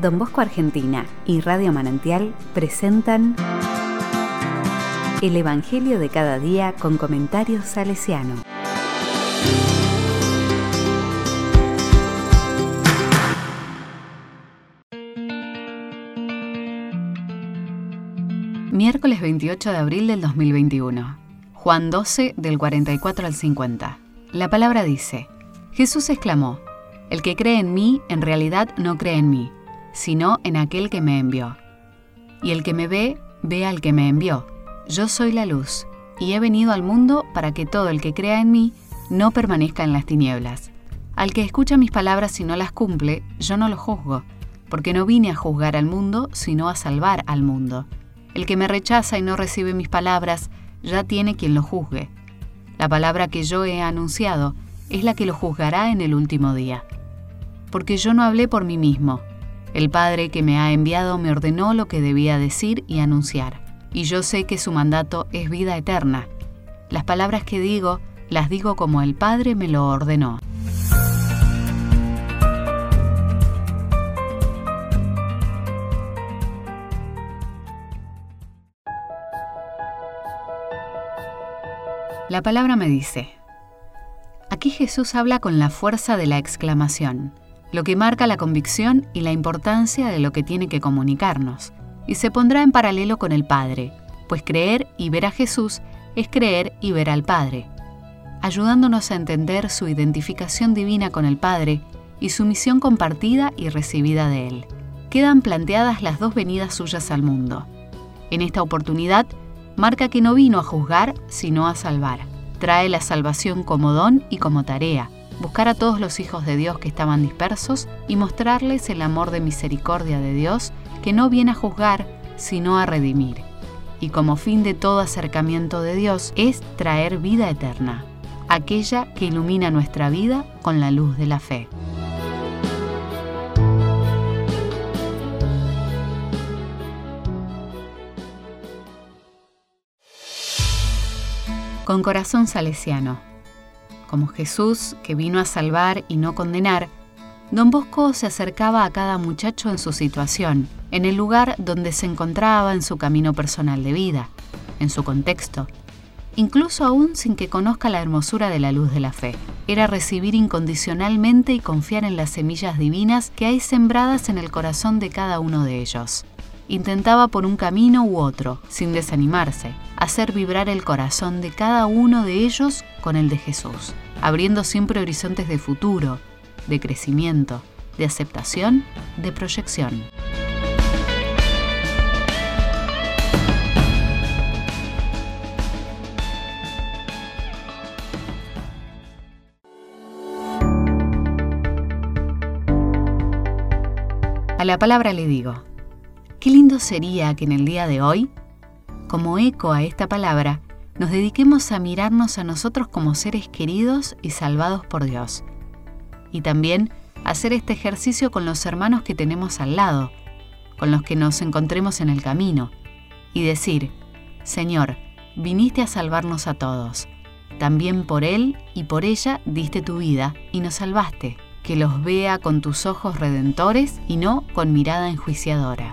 Don Bosco Argentina y Radio Manantial presentan El Evangelio de cada día con comentarios salesiano. Miércoles 28 de abril del 2021. Juan 12 del 44 al 50. La palabra dice, Jesús exclamó, El que cree en mí en realidad no cree en mí, sino en aquel que me envió. Y el que me ve, ve al que me envió. Yo soy la luz, y he venido al mundo para que todo el que crea en mí no permanezca en las tinieblas. Al que escucha mis palabras y no las cumple, yo no lo juzgo, porque no vine a juzgar al mundo, sino a salvar al mundo. El que me rechaza y no recibe mis palabras, ya tiene quien lo juzgue. La palabra que yo he anunciado es la que lo juzgará en el último día. Porque yo no hablé por mí mismo. El Padre que me ha enviado me ordenó lo que debía decir y anunciar. Y yo sé que su mandato es vida eterna. Las palabras que digo, las digo como el Padre me lo ordenó. La palabra me dice, aquí Jesús habla con la fuerza de la exclamación, lo que marca la convicción y la importancia de lo que tiene que comunicarnos, y se pondrá en paralelo con el Padre, pues creer y ver a Jesús es creer y ver al Padre, ayudándonos a entender su identificación divina con el Padre y su misión compartida y recibida de Él. Quedan planteadas las dos venidas suyas al mundo. En esta oportunidad, marca que no vino a juzgar, sino a salvar. Trae la salvación como don y como tarea, buscar a todos los hijos de Dios que estaban dispersos y mostrarles el amor de misericordia de Dios que no viene a juzgar, sino a redimir. Y como fin de todo acercamiento de Dios es traer vida eterna, aquella que ilumina nuestra vida con la luz de la fe. con corazón salesiano. Como Jesús, que vino a salvar y no condenar, don Bosco se acercaba a cada muchacho en su situación, en el lugar donde se encontraba en su camino personal de vida, en su contexto, incluso aún sin que conozca la hermosura de la luz de la fe. Era recibir incondicionalmente y confiar en las semillas divinas que hay sembradas en el corazón de cada uno de ellos. Intentaba por un camino u otro, sin desanimarse, hacer vibrar el corazón de cada uno de ellos con el de Jesús, abriendo siempre horizontes de futuro, de crecimiento, de aceptación, de proyección. A la palabra le digo, Qué lindo sería que en el día de hoy, como eco a esta palabra, nos dediquemos a mirarnos a nosotros como seres queridos y salvados por Dios. Y también hacer este ejercicio con los hermanos que tenemos al lado, con los que nos encontremos en el camino, y decir, Señor, viniste a salvarnos a todos. También por Él y por ella diste tu vida y nos salvaste. Que los vea con tus ojos redentores y no con mirada enjuiciadora.